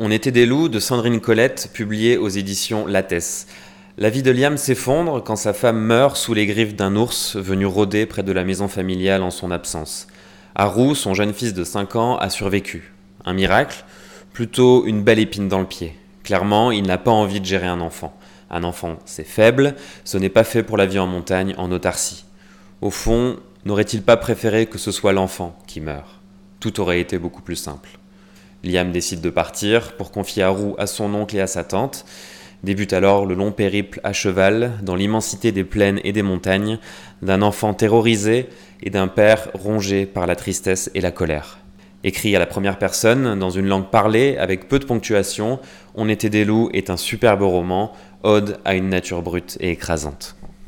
On était des loups de Sandrine Colette, publié aux éditions Lattès. La vie de Liam s'effondre quand sa femme meurt sous les griffes d'un ours venu rôder près de la maison familiale en son absence. Haru, son jeune fils de 5 ans, a survécu. Un miracle Plutôt une belle épine dans le pied. Clairement, il n'a pas envie de gérer un enfant. Un enfant, c'est faible, ce n'est pas fait pour la vie en montagne, en autarcie. Au fond, n'aurait-il pas préféré que ce soit l'enfant qui meure? Tout aurait été beaucoup plus simple. Liam décide de partir pour confier Haru à son oncle et à sa tante. Débute alors le long périple à cheval dans l'immensité des plaines et des montagnes, d'un enfant terrorisé et d'un père rongé par la tristesse et la colère. Écrit à la première personne, dans une langue parlée, avec peu de ponctuation, On était des loups est un superbe roman, ode à une nature brute et écrasante.